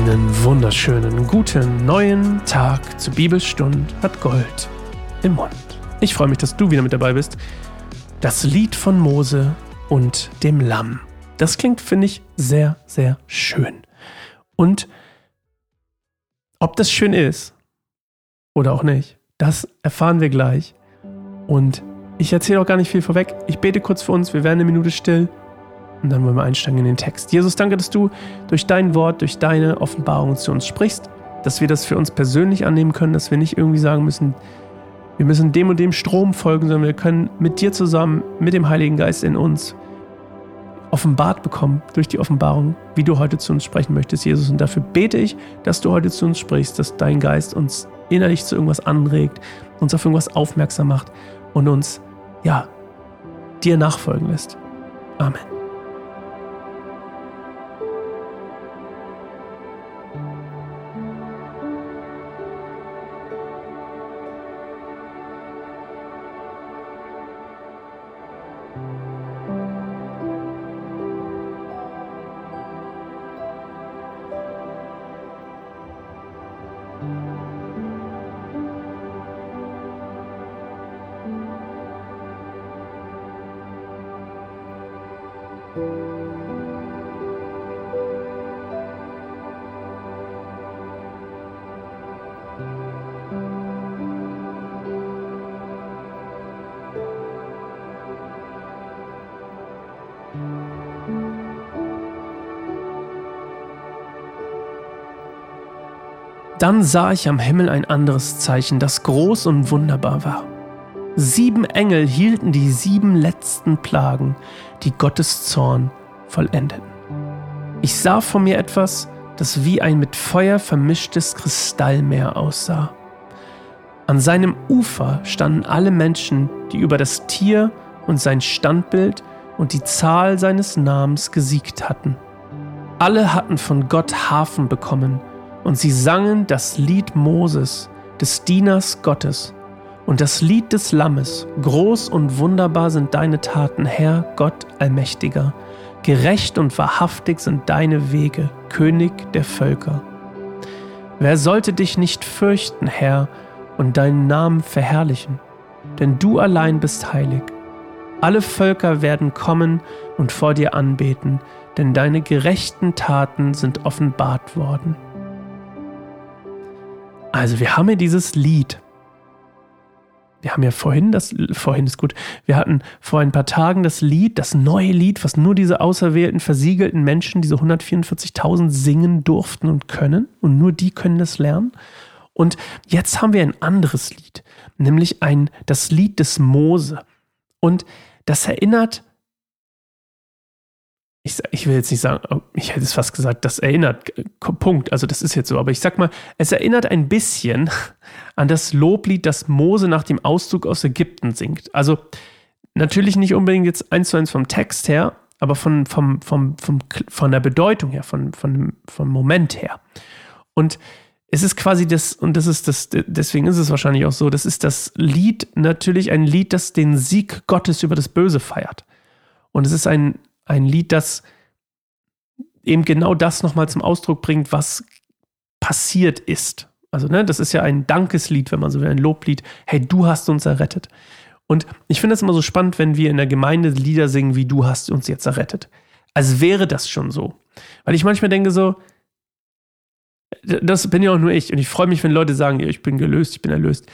Einen wunderschönen guten neuen Tag zur Bibelstund hat Gold im Mund. Ich freue mich, dass du wieder mit dabei bist. Das Lied von Mose und dem Lamm. Das klingt, finde ich, sehr, sehr schön. Und ob das schön ist oder auch nicht, das erfahren wir gleich. Und ich erzähle auch gar nicht viel vorweg. Ich bete kurz für uns, wir werden eine Minute still und dann wollen wir einsteigen in den Text. Jesus, danke, dass du durch dein Wort, durch deine Offenbarung zu uns sprichst, dass wir das für uns persönlich annehmen können, dass wir nicht irgendwie sagen müssen, wir müssen dem und dem Strom folgen, sondern wir können mit dir zusammen, mit dem Heiligen Geist in uns offenbart bekommen durch die Offenbarung, wie du heute zu uns sprechen möchtest, Jesus. Und dafür bete ich, dass du heute zu uns sprichst, dass dein Geist uns innerlich zu irgendwas anregt, uns auf irgendwas aufmerksam macht und uns, ja, dir nachfolgen lässt. Amen. Dann sah ich am Himmel ein anderes Zeichen, das groß und wunderbar war. Sieben Engel hielten die sieben letzten Plagen, die Gottes Zorn vollendeten. Ich sah vor mir etwas, das wie ein mit Feuer vermischtes Kristallmeer aussah. An seinem Ufer standen alle Menschen, die über das Tier und sein Standbild und die Zahl seines Namens gesiegt hatten. Alle hatten von Gott Hafen bekommen und sie sangen das Lied Moses, des Dieners Gottes, und das Lied des Lammes. Groß und wunderbar sind deine Taten, Herr Gott Allmächtiger. Gerecht und wahrhaftig sind deine Wege, König der Völker. Wer sollte dich nicht fürchten, Herr, und deinen Namen verherrlichen? Denn du allein bist heilig. Alle Völker werden kommen und vor dir anbeten, denn deine gerechten Taten sind offenbart worden. Also wir haben hier dieses Lied. Wir haben ja vorhin das, vorhin ist gut, wir hatten vor ein paar Tagen das Lied, das neue Lied, was nur diese auserwählten, versiegelten Menschen, diese 144.000 singen durften und können. Und nur die können das lernen. Und jetzt haben wir ein anderes Lied, nämlich ein, das Lied des Mose. Und das erinnert ich, ich, will jetzt nicht sagen, oh, ich hätte es fast gesagt, das erinnert, Punkt, also das ist jetzt so, aber ich sag mal, es erinnert ein bisschen an das Loblied, das Mose nach dem Auszug aus Ägypten singt. Also natürlich nicht unbedingt jetzt eins zu eins vom Text her, aber von, vom, vom, vom, von der Bedeutung her, von, von, vom Moment her. Und es ist quasi das, und das ist das, deswegen ist es wahrscheinlich auch so, das ist das Lied, natürlich ein Lied, das den Sieg Gottes über das Böse feiert. Und es ist ein, ein Lied, das eben genau das nochmal zum Ausdruck bringt, was passiert ist. Also, ne, das ist ja ein Dankeslied, wenn man so will, ein Loblied. Hey, du hast uns errettet. Und ich finde es immer so spannend, wenn wir in der Gemeinde Lieder singen, wie du hast uns jetzt errettet. Als wäre das schon so. Weil ich manchmal denke so, das bin ja auch nur ich. Und ich freue mich, wenn Leute sagen, ich bin gelöst, ich bin erlöst.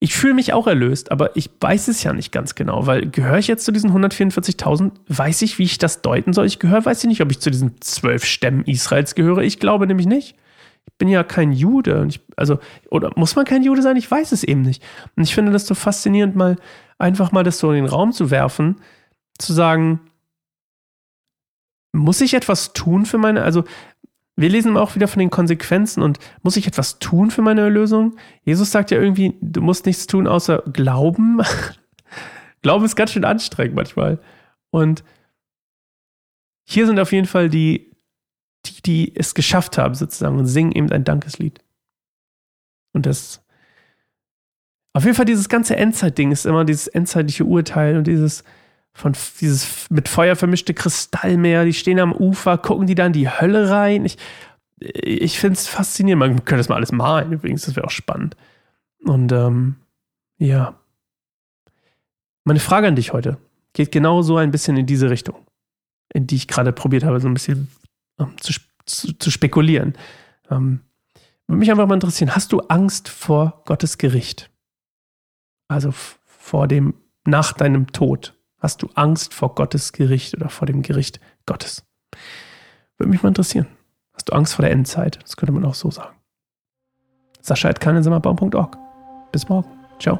Ich fühle mich auch erlöst, aber ich weiß es ja nicht ganz genau, weil gehöre ich jetzt zu diesen 144.000? Weiß ich, wie ich das deuten soll? Ich gehöre, weiß ich nicht, ob ich zu diesen zwölf Stämmen Israels gehöre. Ich glaube nämlich nicht. Ich bin ja kein Jude. Ich, also, oder muss man kein Jude sein? Ich weiß es eben nicht. Und ich finde das so faszinierend, mal einfach mal das so in den Raum zu werfen, zu sagen, muss ich etwas tun für meine, also wir lesen auch wieder von den Konsequenzen und muss ich etwas tun für meine Erlösung? Jesus sagt ja irgendwie, du musst nichts tun außer glauben. glauben ist ganz schön anstrengend manchmal. Und hier sind auf jeden Fall die, die, die es geschafft haben sozusagen und singen eben ein Dankeslied. Und das auf jeden Fall dieses ganze Endzeitding ist immer dieses endzeitliche Urteil und dieses von dieses mit Feuer vermischte Kristallmeer, die stehen am Ufer, gucken die da in die Hölle rein. Ich, ich finde es faszinierend. Man könnte das mal alles malen, übrigens, das wäre auch spannend. Und ähm, ja. Meine Frage an dich heute geht genau so ein bisschen in diese Richtung, in die ich gerade probiert habe, so ein bisschen ähm, zu, zu, zu, spekulieren. Ähm, würde mich einfach mal interessieren, hast du Angst vor Gottes Gericht? Also vor dem, nach deinem Tod. Hast du Angst vor Gottes Gericht oder vor dem Gericht Gottes? Würde mich mal interessieren. Hast du Angst vor der Endzeit? Das könnte man auch so sagen. Sascha at Bis morgen. Ciao.